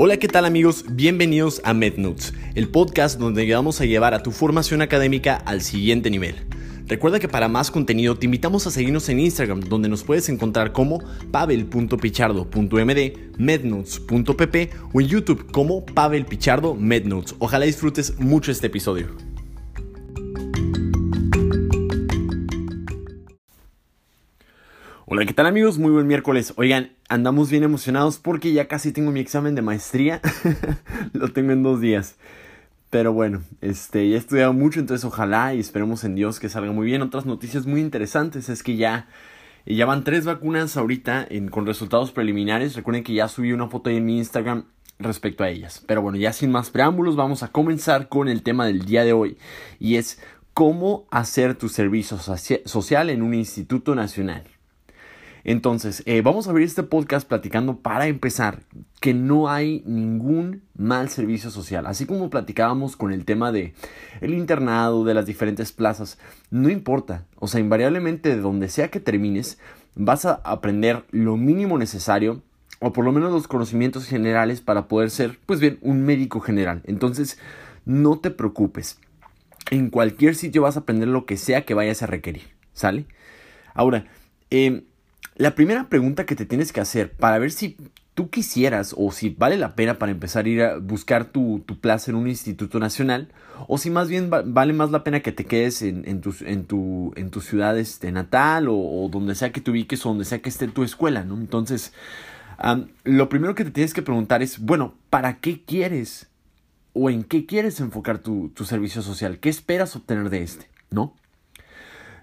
Hola, ¿qué tal amigos? Bienvenidos a MedNotes, el podcast donde vamos a llevar a tu formación académica al siguiente nivel. Recuerda que para más contenido te invitamos a seguirnos en Instagram, donde nos puedes encontrar como pavel.pichardo.md, mednotes.pp o en YouTube como Pavel Pichardo Mednotes. Ojalá disfrutes mucho este episodio. Hola, ¿qué tal amigos? Muy buen miércoles. Oigan, andamos bien emocionados porque ya casi tengo mi examen de maestría. Lo tengo en dos días. Pero bueno, este, ya he estudiado mucho, entonces ojalá y esperemos en Dios que salga muy bien. Otras noticias muy interesantes es que ya, ya van tres vacunas ahorita con resultados preliminares. Recuerden que ya subí una foto ahí en mi Instagram respecto a ellas. Pero bueno, ya sin más preámbulos, vamos a comenzar con el tema del día de hoy. Y es cómo hacer tu servicio social en un instituto nacional. Entonces, eh, vamos a abrir este podcast platicando para empezar que no hay ningún mal servicio social. Así como platicábamos con el tema de el internado, de las diferentes plazas, no importa. O sea, invariablemente de donde sea que termines, vas a aprender lo mínimo necesario o por lo menos los conocimientos generales para poder ser, pues bien, un médico general. Entonces, no te preocupes. En cualquier sitio vas a aprender lo que sea que vayas a requerir. ¿Sale? Ahora, eh, la primera pregunta que te tienes que hacer para ver si tú quisieras o si vale la pena para empezar a ir a buscar tu, plaza en un instituto nacional o si más bien vale más la pena que te quedes en, en, tu, en, tu, en tu ciudad este, natal o, donde sea que te ubiques o donde sea que esté tu escuela, ¿no? Entonces, lo primero que te tienes que preguntar es, bueno, ¿para qué quieres o en qué quieres enfocar tu, tu servicio social? ¿Qué esperas obtener de este? ¿No?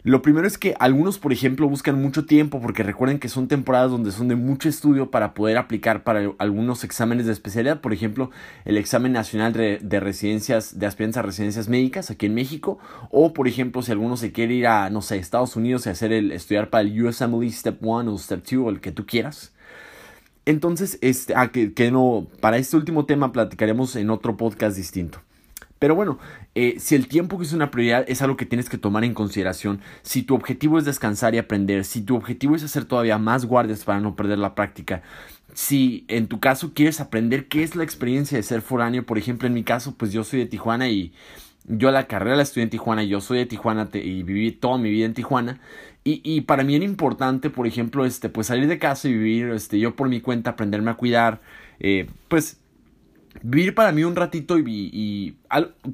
Lo primero es que algunos, por ejemplo, buscan mucho tiempo porque recuerden que son temporadas donde son de mucho estudio para poder aplicar para algunos exámenes de especialidad. Por ejemplo, el examen nacional de, residencias, de aspirantes a residencias médicas aquí en México. O, por ejemplo, si alguno se quiere ir a, no sé, Estados Unidos y hacer el, estudiar para el USMLE Step 1 o Step 2 o el que tú quieras. Entonces, este, ah, que, que no, para este último tema platicaremos en otro podcast distinto. Pero bueno, eh, si el tiempo que es una prioridad es algo que tienes que tomar en consideración, si tu objetivo es descansar y aprender, si tu objetivo es hacer todavía más guardias para no perder la práctica, si en tu caso quieres aprender qué es la experiencia de ser foráneo, por ejemplo en mi caso pues yo soy de Tijuana y yo la carrera la estudié en Tijuana, yo soy de Tijuana y viví toda mi vida en Tijuana. Y, y, para mí era importante, por ejemplo, este, pues salir de casa y vivir, este, yo por mi cuenta, aprenderme a cuidar, eh, pues vivir para mí un ratito y,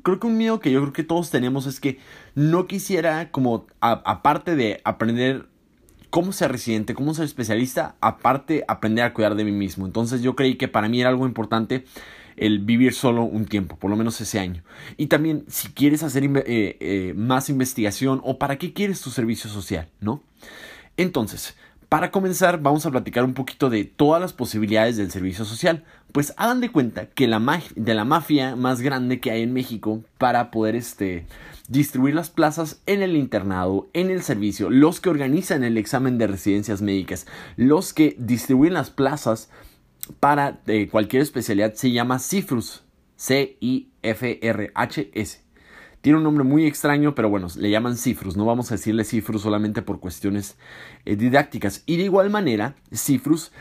creo que un miedo que yo creo que todos tenemos es que no quisiera como aparte de aprender cómo ser residente, cómo ser especialista, aparte aprender a cuidar de mí mismo. Entonces yo creí que para mí era algo importante el vivir solo un tiempo, por lo menos ese año. Y también si quieres hacer eh, eh, más investigación o para qué quieres tu servicio social, ¿no? Entonces, para comenzar, vamos a platicar un poquito de todas las posibilidades del servicio social. Pues hagan de cuenta que la de la mafia más grande que hay en México para poder este, distribuir las plazas en el internado, en el servicio, los que organizan el examen de residencias médicas, los que distribuyen las plazas para eh, cualquier especialidad se llama CIFRUS. C-I-F-R-H-S. Tiene un nombre muy extraño, pero bueno, le llaman Cifrus. No vamos a decirle Cifrus solamente por cuestiones eh, didácticas. Y de igual manera, Cifrus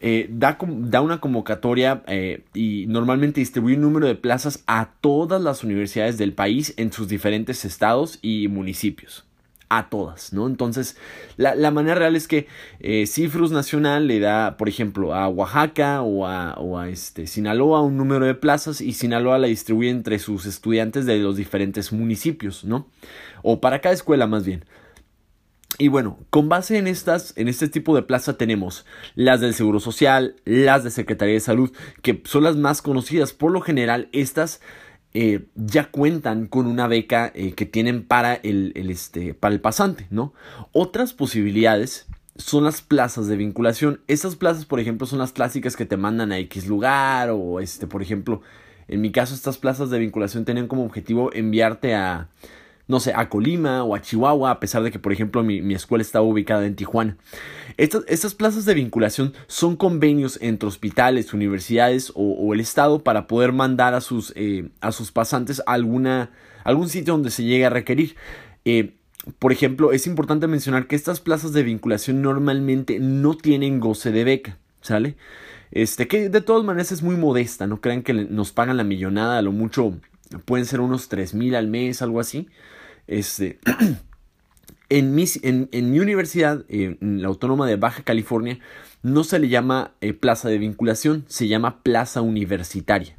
eh, da, da, una convocatoria eh, y normalmente distribuye un número de plazas a todas las universidades del país en sus diferentes estados y municipios a todas, ¿no? Entonces, la, manera real es que eh, Cifrus Nacional le da, por ejemplo, a Oaxaca o a, o a este, Sinaloa un número de plazas y Sinaloa la distribuye entre sus estudiantes de los diferentes municipios, ¿no? O para cada escuela más bien. Y bueno, con base en estas, en este tipo de plaza tenemos las del Seguro Social, las de Secretaría de Salud, que son las más conocidas. Por lo general, estas eh, ya cuentan con una beca eh, que tienen para el, este, para el pasante, ¿no? Otras posibilidades son las plazas de vinculación. Esas plazas, por ejemplo, son las clásicas que te mandan a X lugar o, este, por ejemplo, en mi caso, estas plazas de vinculación tienen como objetivo enviarte a, no sé, a Colima o a Chihuahua, a pesar de que, por ejemplo, mi, escuela estaba ubicada en Tijuana. Estas, estas, plazas de vinculación son convenios entre hospitales, universidades o, el Estado para poder mandar a sus, eh, a sus pasantes a alguna, algún sitio donde se llegue a requerir. Eh, por ejemplo, es importante mencionar que estas plazas de vinculación normalmente no tienen goce de beca, ¿sale? Este, que de todas maneras es muy modesta, no crean que nos pagan la millonada, a lo mucho pueden ser unos tres mil al mes, algo así. Este, en, mi, en, mi universidad, en la Autónoma de Baja California, no se le llama eh, plaza de vinculación, se llama plaza universitaria.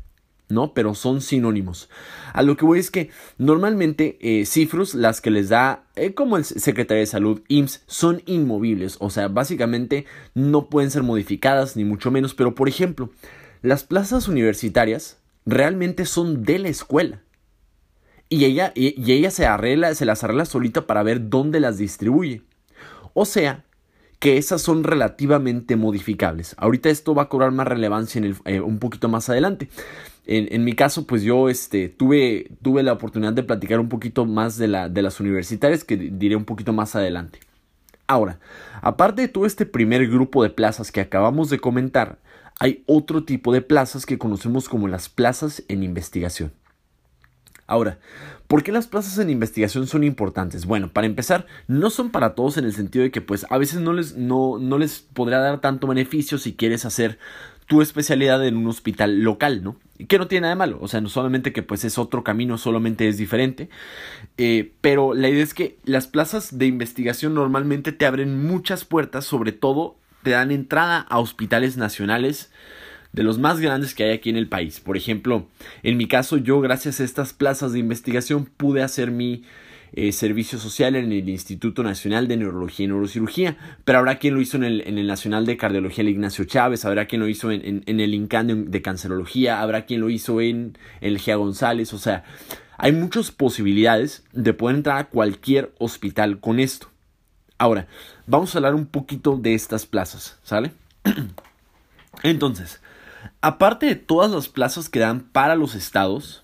¿no? Pero son sinónimos. A lo que voy es que normalmente eh, las que les da eh, como el secretario de salud, IMSS, son inmovibles. O sea, básicamente no pueden ser modificadas, ni mucho menos. Pero, por ejemplo, las plazas universitarias realmente son de la escuela. Y ella, y, ella se arregla, se las arregla solita para ver dónde las distribuye. O sea, que esas son relativamente modificables. Ahorita esto va a cobrar más relevancia en eh, un poquito más adelante. En, mi caso, pues yo este, tuve, tuve la oportunidad de platicar un poquito más de, la, de las universitarias, que diré un poquito más adelante. Ahora, aparte de todo este primer grupo de plazas que acabamos de comentar, hay otro tipo de plazas que conocemos como las plazas en investigación. Ahora, ¿por qué las plazas en investigación son importantes? Bueno, para empezar, no son para todos en el sentido de que pues a veces no les, no, no les podrá dar tanto beneficio si quieres hacer tu especialidad en un hospital local, ¿no? Que no tiene nada de malo, o sea, no solamente que pues es otro camino, solamente es diferente, eh, pero la idea es que las plazas de investigación normalmente te abren muchas puertas, sobre todo te dan entrada a hospitales nacionales de los más grandes que hay aquí en el país. Por ejemplo, en mi caso yo gracias a estas plazas de investigación pude hacer mi eh, servicio social en el Instituto Nacional de Neurología y Neurocirugía, pero habrá quien lo hizo en el, en el Nacional de Cardiología el Ignacio Chávez, habrá quien lo hizo en, en, el INCAN de, Cancerología, habrá quien lo hizo en el GEA González, o sea, hay muchas posibilidades de poder entrar a cualquier hospital con esto. Ahora, vamos a hablar un poquito de estas plazas, ¿sale? Entonces, aparte de todas las plazas que dan para los estados,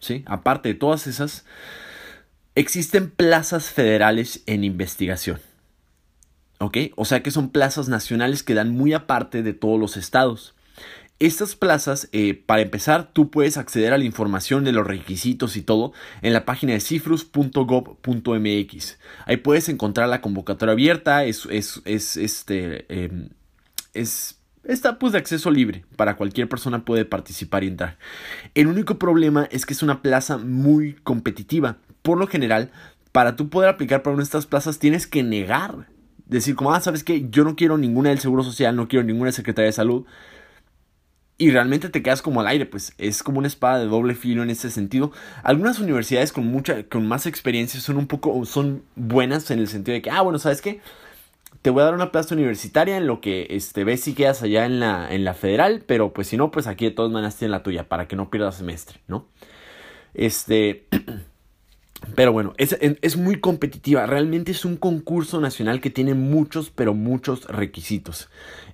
¿sí? Aparte de todas esas, Existen plazas federales en investigación. ¿Ok? O sea que son plazas nacionales que dan muy aparte de todos los estados. Estas plazas, eh, para empezar, tú puedes acceder a la información de los requisitos y todo en la página de cifrus.gov.mx. Ahí puedes encontrar la convocatoria abierta, es, es, es este, em, es, está pues de acceso libre, para cualquier persona puede participar y entrar. El único problema es que es una plaza muy competitiva por lo general, para tú poder aplicar para una de estas plazas tienes que negar. Decir como, ah, ¿sabes qué? Yo no quiero ninguna del Seguro Social, no quiero ninguna Secretaría de Salud. Y realmente te quedas como al aire, pues es como una espada de doble filo en ese sentido. Algunas universidades con mucha, con más experiencia son un poco, son buenas en el sentido de que, ah, bueno, ¿sabes qué? Te voy a dar una plaza universitaria en lo que este, ves si quedas allá en la, en la federal, pero pues si no, pues aquí de todas maneras tienes la tuya para que no pierdas semestre, ¿no? Este... Pero bueno, es, es, muy competitiva. Realmente es un concurso nacional que tiene muchos, pero muchos requisitos.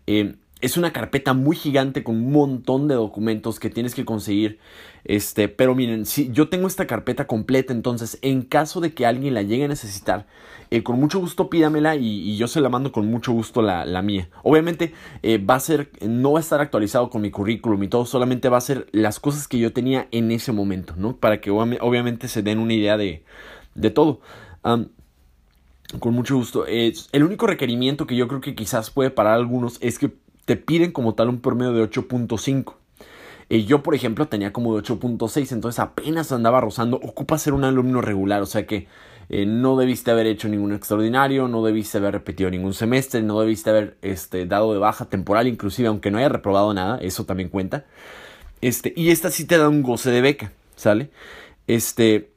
Eh, es una carpeta muy gigante con un montón de documentos que tienes que conseguir. Este, pero miren, si yo tengo esta carpeta completa, entonces en caso de que alguien la llegue a necesitar, eh, con mucho gusto pídamela y, yo se la mando con mucho gusto la, mía. Obviamente eh, va a ser, no va a estar actualizado con mi currículum y todo, solamente va a ser las cosas que yo tenía en ese momento, ¿no? Para que obviamente se den una idea de, de todo. con mucho gusto. el único requerimiento que yo creo que quizás puede parar algunos es que te piden como tal un promedio de 8.5. Y yo, por ejemplo, tenía como de 8.6, entonces apenas andaba rozando. Ocupa ser un alumno regular, o sea que eh, no debiste haber hecho ningún extraordinario, no debiste haber repetido ningún semestre, no debiste haber este, dado de baja temporal, inclusive aunque no haya reprobado nada, eso también cuenta. Este, y esta sí te da un goce de beca, ¿sale? Este,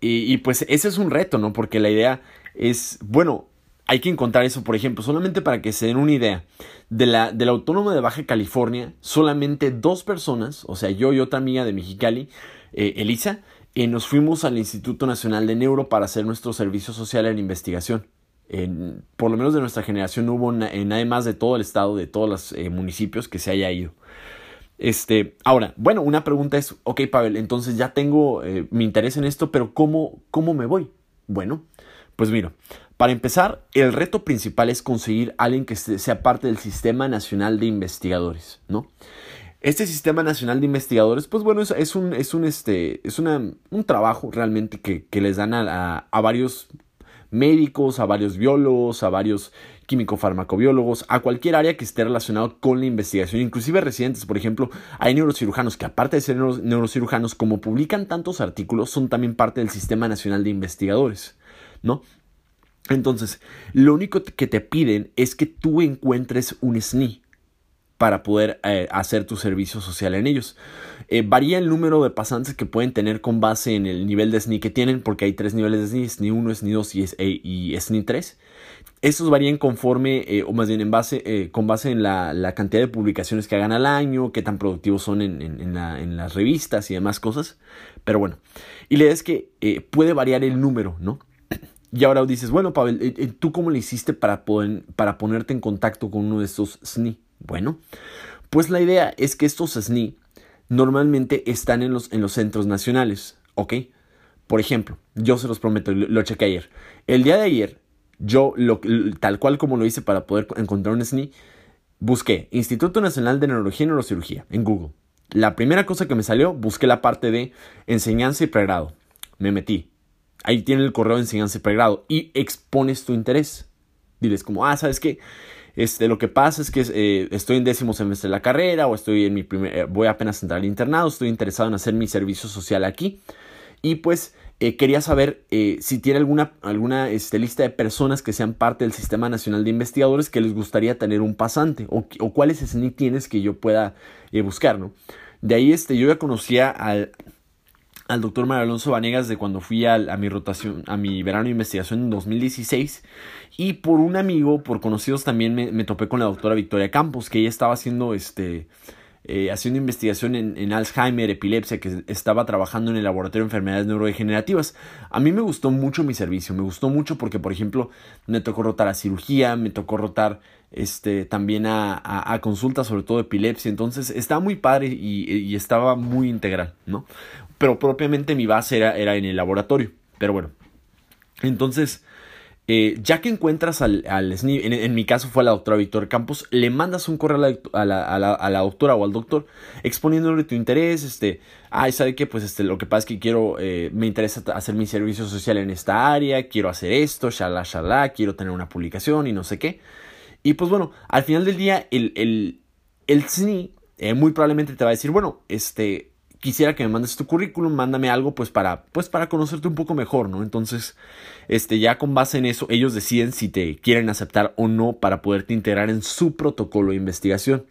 y pues ese es un reto, ¿no? Porque la idea es, bueno, hay que encontrar eso, por ejemplo, solamente para que se den una idea. De la, de la Autónoma de Baja California, solamente dos personas, o sea, yo y otra amiga de Mexicali, eh, Elisa, eh, nos fuimos al Instituto Nacional de Neuro para hacer nuestro servicio social en investigación. por lo menos de nuestra generación no hubo nadie más de todo el estado, de todos los eh, municipios que se haya ido. Este, ahora, bueno, una pregunta es, ok, Pavel, entonces ya tengo mi interés en esto, pero ¿cómo, cómo me voy? Bueno, pues mira, para empezar, el reto principal es conseguir a alguien que sea parte del Sistema Nacional de Investigadores, ¿no? Este Sistema Nacional de Investigadores, pues bueno, es, un, es, un, este, es una, un trabajo realmente que, que les dan a, a, varios médicos, a varios biólogos, a varios químico-farmacobiólogos, a cualquier área que esté relacionado con la investigación, inclusive residentes, por ejemplo, hay neurocirujanos que aparte de ser neurocirujanos, como publican tantos artículos, son también parte del Sistema Nacional de Investigadores, ¿no? Entonces, lo único que te piden es que tú encuentres un SNI para poder eh, hacer tu servicio social en ellos. Eh, varía el número de pasantes que pueden tener con base en el nivel de SNI que tienen, porque hay tres niveles de SNI, SNI 1, SNI 2 y, eh, SNI 3. Estos varían conforme, o más bien en base, con base en la, cantidad de publicaciones que hagan al año, qué tan productivos son en, en, las revistas y demás cosas. Pero bueno, y la idea es que puede variar el número, ¿no? Y ahora dices, bueno, Pavel, ¿tú cómo le hiciste para, poder, para ponerte en contacto con uno de estos SNI? Bueno, pues la idea es que estos SNI normalmente están en los, en los centros nacionales, ¿ok? Por ejemplo, yo se los prometo, lo, lo chequé ayer. El día de ayer, yo, lo, tal cual como lo hice para poder encontrar un SNI, busqué Instituto Nacional de Neurología y Neurocirugía en Google. La primera cosa que me salió, busqué la parte de enseñanza y pregrado. Me metí. Ahí tiene el correo de enseñanza y pregrado y expones tu interés. Diles como, ah, ¿sabes qué? Este, lo que pasa es que eh, estoy en décimo semestre de la carrera o estoy en mi primer, eh, voy apenas a entrar al internado, estoy interesado en hacer mi servicio social aquí y pues eh, quería saber si tiene alguna, alguna este, lista de personas que sean parte del Sistema Nacional de Investigadores que les gustaría tener un pasante o, o cuáles SNI tienes que yo pueda buscar. De ahí este, yo ya conocía al, al doctor Mario Alonso Vanegas de cuando fui a, mi rotación, a mi verano de investigación en 2016. Y por un amigo, por conocidos también me, topé con la doctora Victoria Campos, que ella estaba haciendo este. Eh, haciendo investigación en, en, Alzheimer, epilepsia, que estaba trabajando en el laboratorio de enfermedades neurodegenerativas. A mí me gustó mucho mi servicio, me gustó mucho porque, por ejemplo, me tocó rotar a cirugía, me tocó rotar este, también a, a, consultas, sobre todo epilepsia. Entonces, estaba muy padre y, y, estaba muy integral, ¿no? pero propiamente mi base era, era en el laboratorio. Pero bueno, entonces, eh, ya que encuentras al, al SNI, en, mi caso fue a la doctora Víctor Campos, le mandas un correo a la, a la, a la, doctora o al doctor exponiéndole tu interés, este, ay, ¿sabe qué? Pues este, lo que pasa es que quiero, eh, me interesa hacer mi servicio social en esta área, quiero hacer esto, shalá, shalá, quiero tener una publicación y no sé qué. Y pues bueno, al final del día, el, el, el eh, muy probablemente te va a decir, bueno, este, quisiera que me mandes tu currículum, mándame algo pues para pues para conocerte un poco mejor, ¿no? Entonces, este ya con base en eso ellos deciden si te quieren aceptar o no para poderte integrar en su protocolo de investigación.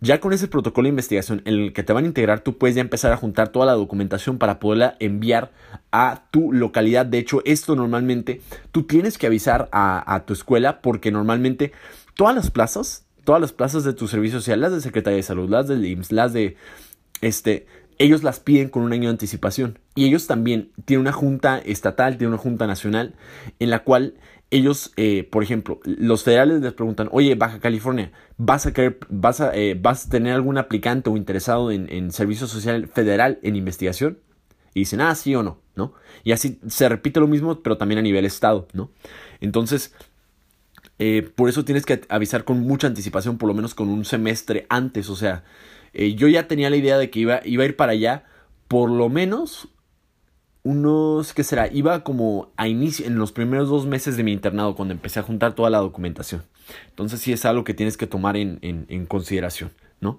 Ya con ese protocolo de investigación en el que te van a integrar, tú puedes ya empezar a juntar toda la documentación para poderla enviar a tu localidad. De hecho, esto normalmente tú tienes que avisar a tu escuela porque normalmente todas las plazas, todas las plazas de tu servicio social, las de Secretaría de Salud, las del IMSS, las de este, ellos las piden con un año de anticipación. Y ellos también tienen una junta estatal, tienen una junta nacional, en la cual ellos, eh, por ejemplo, los federales les preguntan, oye, Baja California, ¿vas a, querer, vas a, eh, ¿vas a tener algún aplicante o interesado en, en, servicio social federal en investigación? Y dicen, ah, sí o no, ¿no? Y así se repite lo mismo, pero también a nivel estado, ¿no? Entonces, eh, por eso tienes que avisar con mucha anticipación, por lo menos con un semestre antes, o sea, eh, yo ya tenía la idea de que iba, iba a ir para allá por lo menos unos, ¿qué será? Iba como a inicio, en los primeros dos meses de mi internado, cuando empecé a juntar toda la documentación. Entonces sí es algo que tienes que tomar en, en, en consideración, ¿no?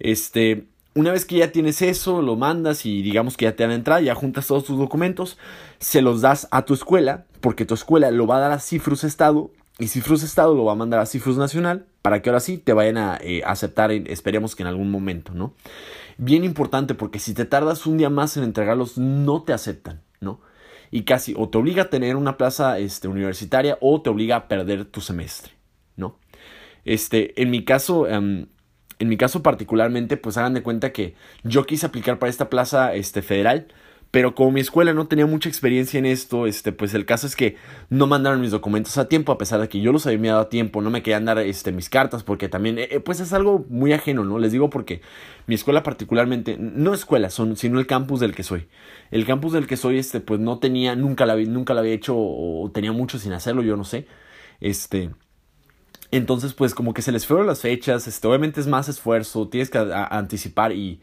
Este, una vez que ya tienes eso, lo mandas y digamos que ya te dan entrada, ya juntas todos tus documentos, se los das a tu escuela, porque tu escuela lo va a dar a Cifrus Estado y Cifrus Estado lo va a mandar a Cifrus Nacional para que ahora sí te vayan a eh, aceptar, esperemos que en algún momento, ¿no? Bien importante porque si te tardas un día más en entregarlos, no te aceptan, ¿no? Y casi o te obliga a tener una plaza este, universitaria o te obliga a perder tu semestre, ¿no? Este, en mi caso, em, en mi caso particularmente, pues hagan de cuenta que yo quise aplicar para esta plaza este, federal, pero como mi escuela no tenía mucha experiencia en esto, este, pues el caso es que no mandaron mis documentos a tiempo, a pesar de que yo los había dado a tiempo, no me querían dar este, mis cartas, porque también, eh, eh, pues es algo muy ajeno, ¿no? Les digo porque mi escuela particularmente, no escuela, son, sino el campus del que soy. El campus del que soy, este, pues no tenía, nunca la, nunca la había hecho, o tenía mucho sin hacerlo, yo no sé. Este, entonces, pues como que se les fueron las fechas, este, obviamente es más esfuerzo, tienes que anticipar y,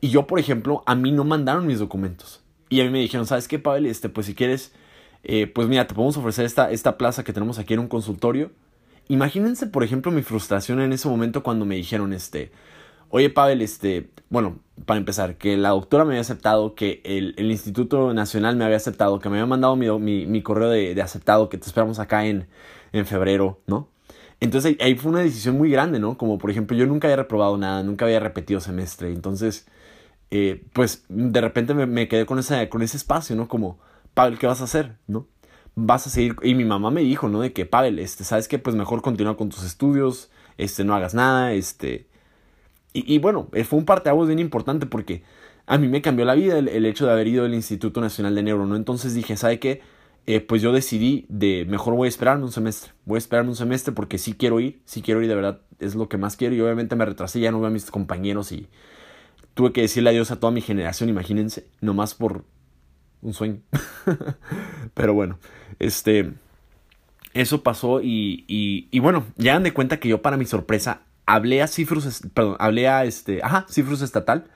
y yo, por ejemplo, a mí no mandaron mis documentos. Y a mí me dijeron, ¿sabes qué, Pavel? Este, pues si quieres, eh, pues mira, te podemos ofrecer esta, esta plaza que tenemos aquí en un consultorio Imagínense, por ejemplo, mi frustración en ese momento cuando me dijeron, este, oye Pavel, este, bueno, para empezar, que la doctora me había aceptado, que el, el Instituto Nacional me había aceptado, que me había mandado mi, mi, mi correo de, de, aceptado, que te esperamos acá en, en febrero, ¿no? Entonces ahí fue una decisión muy grande, ¿no? Como por ejemplo, yo nunca había reprobado nada, nunca había repetido semestre, entonces, eh, pues de repente me, me, quedé con, esa, con ese espacio, ¿no? Como, Pavel, ¿qué vas a hacer? ¿No? Vas a seguir, y mi mamá me dijo, ¿no? De que, Pavel, este, ¿sabes qué? Pues mejor continúa con tus estudios, este, no hagas nada, este... Y, y bueno, eh, fue un parteaguas bien importante porque a mí me cambió la vida el, el, hecho de haber ido al Instituto Nacional de Neuro, ¿no? Entonces dije, ¿sabe qué? Eh, pues yo decidí de mejor voy a esperarme un semestre. Voy a esperarme un semestre porque sí quiero ir, sí quiero ir, de verdad es lo que más quiero. Y obviamente me retrasé, ya no veo a mis compañeros y tuve que decirle adiós a toda mi generación, imagínense, nomás por un sueño. Pero bueno, este, eso pasó y, y, y bueno, ya dan de cuenta que yo para mi sorpresa hablé a Cifrus, perdón, hablé a este, ajá, Cifrus Estatal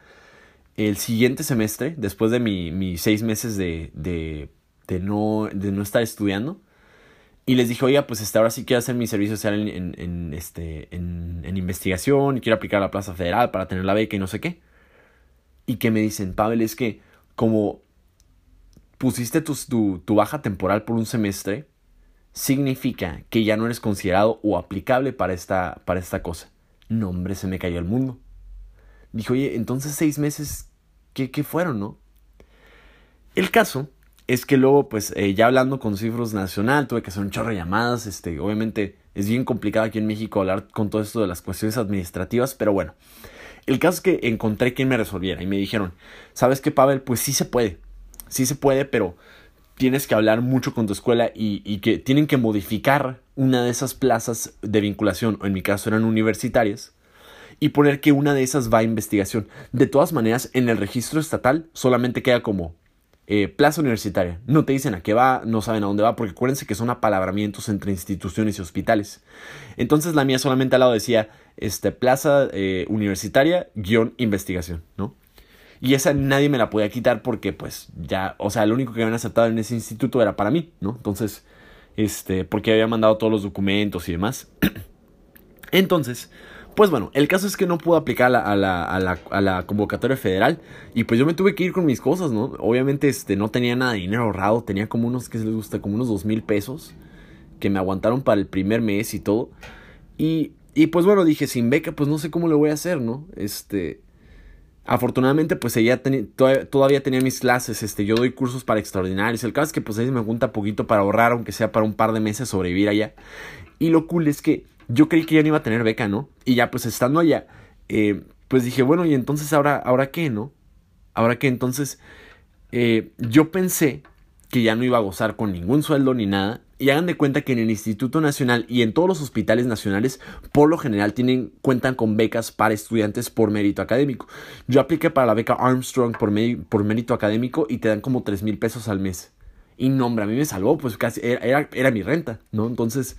el siguiente semestre, después de mis mi seis meses de, de de no, de no estar estudiando. Y les dije, oiga, pues este, ahora sí quiero hacer mi servicio social en, en, este, en, en, investigación y quiero aplicar a la Plaza Federal para tener la beca y no sé qué. Y que me dicen, Pavel, es que como pusiste tu, tu, baja temporal por un semestre, significa que ya no eres considerado o aplicable para esta, para esta cosa. No, hombre, se me cayó el mundo. Dijo, oye, entonces seis meses, ¿qué, qué fueron, no? El caso es que luego, pues, eh, ya hablando con Cifros Nacional, tuve que hacer un chorro de llamadas. Este, obviamente es bien complicado aquí en México hablar con todo esto de las cuestiones administrativas, pero bueno. El caso es que encontré quien me resolviera y me dijeron, ¿sabes qué, Pavel? Pues sí se puede. Sí se puede, pero tienes que hablar mucho con tu escuela y, que tienen que modificar una de esas plazas de vinculación, o en mi caso eran universitarias, y poner que una de esas va a investigación. De todas maneras, en el registro estatal solamente queda como eh, plaza universitaria. No te dicen a qué va, no saben a dónde va, porque acuérdense que son apalabramientos entre instituciones y hospitales. Entonces la mía solamente al lado decía este, plaza eh, universitaria guion investigación, ¿no? Y esa nadie me la podía quitar porque pues ya, o sea, lo único que habían aceptado en ese instituto era para mí, ¿no? Entonces, este, porque había mandado todos los documentos y demás. Entonces, pues bueno, el caso es que no pude aplicar a la, a, la, a, la, convocatoria federal y pues yo me tuve que ir con mis cosas, ¿no? Obviamente este, no tenía nada de dinero ahorrado, tenía como unos, ¿qué se les gusta? Como unos dos mil pesos que me aguantaron para el primer mes y todo. Y, y pues bueno, dije, sin beca, pues no sé cómo le voy a hacer, ¿no? Este... Afortunadamente, pues ella todavía, tenía mis clases, este, yo doy cursos para extraordinarios. El caso es que pues ahí me junta poquito para ahorrar, aunque sea para un par de meses sobrevivir allá. Y lo cool es que yo creí que ya no iba a tener beca, ¿no? Y ya pues estando allá, eh, pues dije, bueno, y entonces ahora, ahora qué, ¿no? Ahora qué, entonces eh, yo pensé que ya no iba a gozar con ningún sueldo ni nada. Y hagan de cuenta que en el Instituto Nacional y en todos los hospitales nacionales, por lo general, tienen, cuentan con becas para estudiantes por mérito académico. Yo apliqué para la beca Armstrong por, mérito académico y te dan como 3 mil pesos al mes. Y no, hombre, a mí me salvó, pues casi era, era, era mi renta, ¿no? Entonces,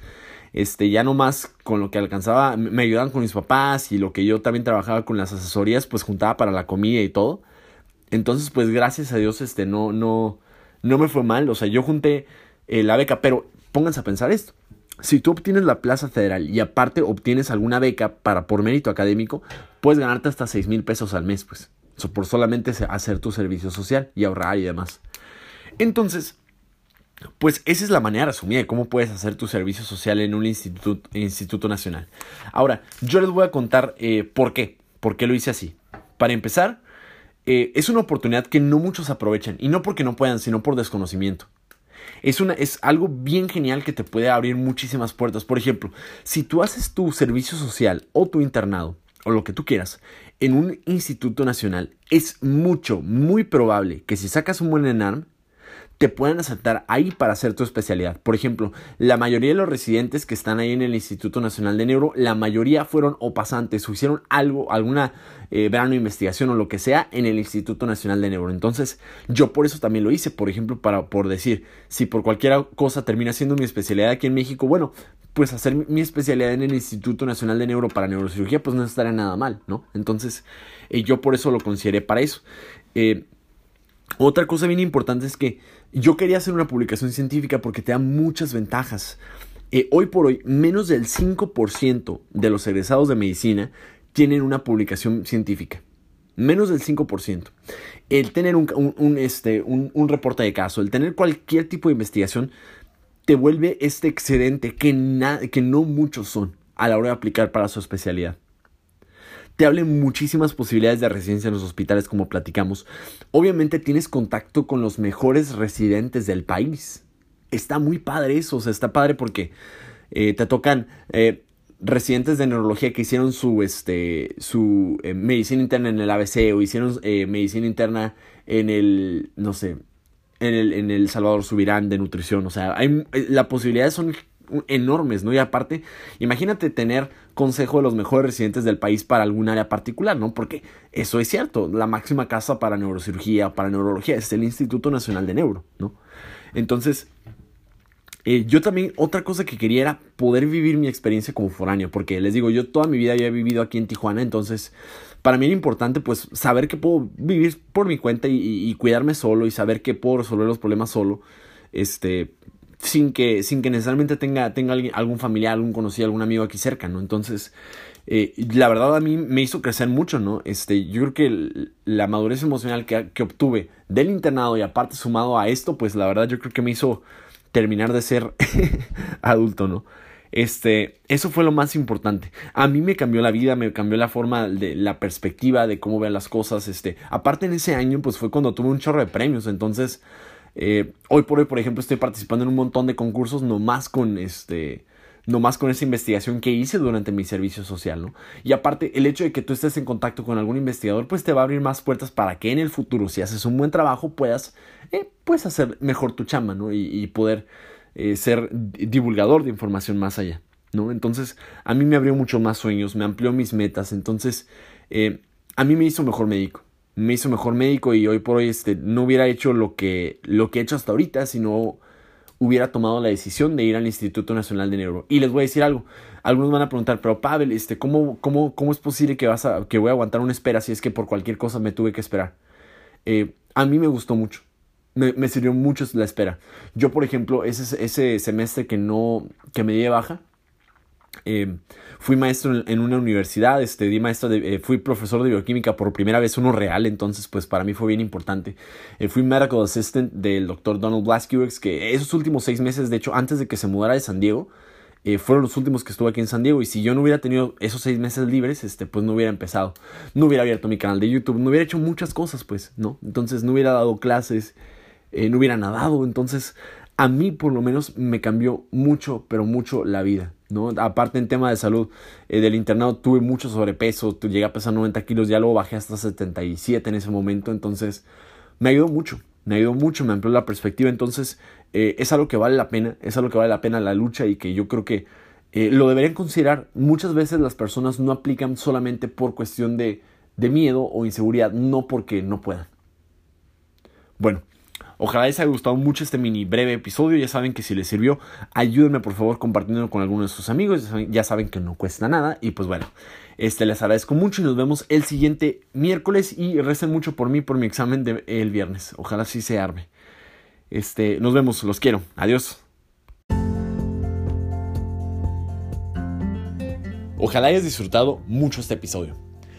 este, ya nomás con lo que alcanzaba, me ayudaban con mis papás y lo que yo también trabajaba con las asesorías, pues juntaba para la comida y todo. Entonces, pues gracias a Dios, este, no, no, no me fue mal. O sea, yo junté eh, la beca, pero pónganse a pensar esto. Si tú obtienes la plaza federal y aparte obtienes alguna beca para por mérito académico, puedes ganarte hasta 6 mil pesos al mes, pues. por solamente hacer tu servicio social y ahorrar y demás. Entonces, pues esa es la manera resumida de cómo puedes hacer tu servicio social en un instituto, instituto nacional. Ahora, yo les voy a contar eh, por qué, por qué lo hice así. Para empezar, eh, es una oportunidad que no muchos aprovechan, y no porque no puedan, sino por desconocimiento. Es, una, es algo bien genial que te puede abrir muchísimas puertas. Por ejemplo, si tú haces tu servicio social o tu internado, o lo que tú quieras, en un instituto nacional, es mucho, muy probable que si sacas un buen ENARM, te pueden aceptar ahí para hacer tu especialidad. Por ejemplo, la mayoría de los residentes que están ahí en el Instituto Nacional de Neuro, la mayoría fueron o pasantes o hicieron algo, alguna eh, verano de investigación o lo que sea en el Instituto Nacional de Neuro. Entonces, yo por eso también lo hice, por ejemplo, para por decir, si por cualquier cosa termina siendo mi especialidad aquí en México, bueno, pues hacer mi especialidad en el Instituto Nacional de Neuro para neurocirugía, pues no estaría nada mal, ¿no? Entonces, eh, yo por eso lo consideré para eso. Eh, otra cosa bien importante es que yo quería hacer una publicación científica porque te da muchas ventajas. Eh, hoy por hoy, menos del 5% de los egresados de medicina tienen una publicación científica. Menos del 5%. El tener un, este, un, reporte de caso, el tener cualquier tipo de investigación, te vuelve este excedente que, que no muchos son a la hora de aplicar para su especialidad. Te hablen muchísimas posibilidades de residencia en los hospitales, como platicamos. Obviamente tienes contacto con los mejores residentes del país. Está muy padre eso, o sea, está padre porque eh, te tocan eh, residentes de neurología que hicieron su, este, su eh, medicina interna en el ABC o hicieron medicina interna en el, no sé, en el, en el Salvador Subirán de nutrición. O sea, hay, las posibilidades son enormes, ¿no? Y aparte, imagínate tener consejo de los mejores residentes del país para algún área particular, ¿no? Porque eso es cierto, la máxima casa para neurocirugía, para neurología, es el Instituto Nacional de Neuro, ¿no? Entonces, eh, yo también, otra cosa que quería era poder vivir mi experiencia como foráneo, porque les digo, yo toda mi vida he vivido aquí en Tijuana, entonces para mí era importante pues saber que puedo vivir por mi cuenta y, cuidarme solo y saber que puedo resolver los problemas solo, este, sin que, sin que necesariamente tenga, tenga alguien, algún familiar, algún conocido, algún amigo aquí cerca, ¿no? Entonces, eh, la verdad a mí me hizo crecer mucho, ¿no? Este, yo creo que la madurez emocional que, que obtuve del internado y aparte sumado a esto, pues la verdad yo creo que me hizo terminar de ser adulto, ¿no? Este, eso fue lo más importante. A mí me cambió la vida, me cambió la forma de la perspectiva de cómo ver las cosas. Este, aparte en ese año, pues fue cuando tuve un chorro de premios. Entonces, eh, hoy por hoy, por ejemplo, estoy participando en un montón de concursos, nomás con este, no más con esa investigación que hice durante mi servicio social, ¿no? Y aparte, el hecho de que tú estés en contacto con algún investigador, pues te va a abrir más puertas para que en el futuro, si haces un buen trabajo, puedas, eh, hacer mejor tu chamba, ¿no? Y, poder eh, ser divulgador de información más allá, ¿no? Entonces, a mí me abrió mucho más sueños, me amplió mis metas, entonces, eh, a mí me hizo mejor médico. Me hizo mejor médico y hoy por hoy este, no hubiera hecho lo que, lo que he hecho hasta ahorita, sino hubiera tomado la decisión de ir al Instituto Nacional de Neuro. Y les voy a decir algo. Algunos van a preguntar, pero Pavel, este, ¿cómo, cómo, cómo es posible que, vas a, que voy a aguantar una espera si es que por cualquier cosa me tuve que esperar? Eh, a mí me gustó mucho. Me, sirvió mucho la espera. Yo, por ejemplo, ese, ese semestre que no, que me di de baja, eh, fui maestro en, una universidad, este, di maestro eh, fui profesor de bioquímica por primera vez, uno real, entonces pues para mí fue bien importante. Eh, fui medical assistant del doctor Donald Blaskiewicz, que esos últimos seis meses, de hecho, antes de que se mudara de San Diego, fueron los últimos que estuve aquí en San Diego y si yo no hubiera tenido esos seis meses libres, este, pues no hubiera empezado, no hubiera abierto mi canal de YouTube, no hubiera hecho muchas cosas, pues, ¿no? Entonces no hubiera dado clases, no hubiera nadado, entonces a mí por lo menos me cambió mucho, pero mucho la vida. ¿no? Aparte en tema de salud, eh, del internado tuve mucho sobrepeso, llegué a pesar 90 kilos, ya luego bajé hasta 77 en ese momento, entonces me ayudó mucho, me ayudó mucho, me amplió la perspectiva, entonces eh, es algo que vale la pena, es algo que vale la pena la lucha y que yo creo que eh, lo deberían considerar. Muchas veces las personas no aplican solamente por cuestión de, de miedo o inseguridad, no porque no puedan. Bueno, Ojalá les haya gustado mucho este mini breve episodio. Ya saben que si les sirvió, ayúdenme por favor compartiéndolo con algunos de sus amigos. Ya saben, que no cuesta nada. Y pues bueno, este les agradezco mucho y nos vemos el siguiente miércoles. Y recen mucho por mí por mi examen del el viernes. Ojalá sí se arme. Este, nos vemos, los quiero. Adiós. Ojalá hayas disfrutado mucho este episodio.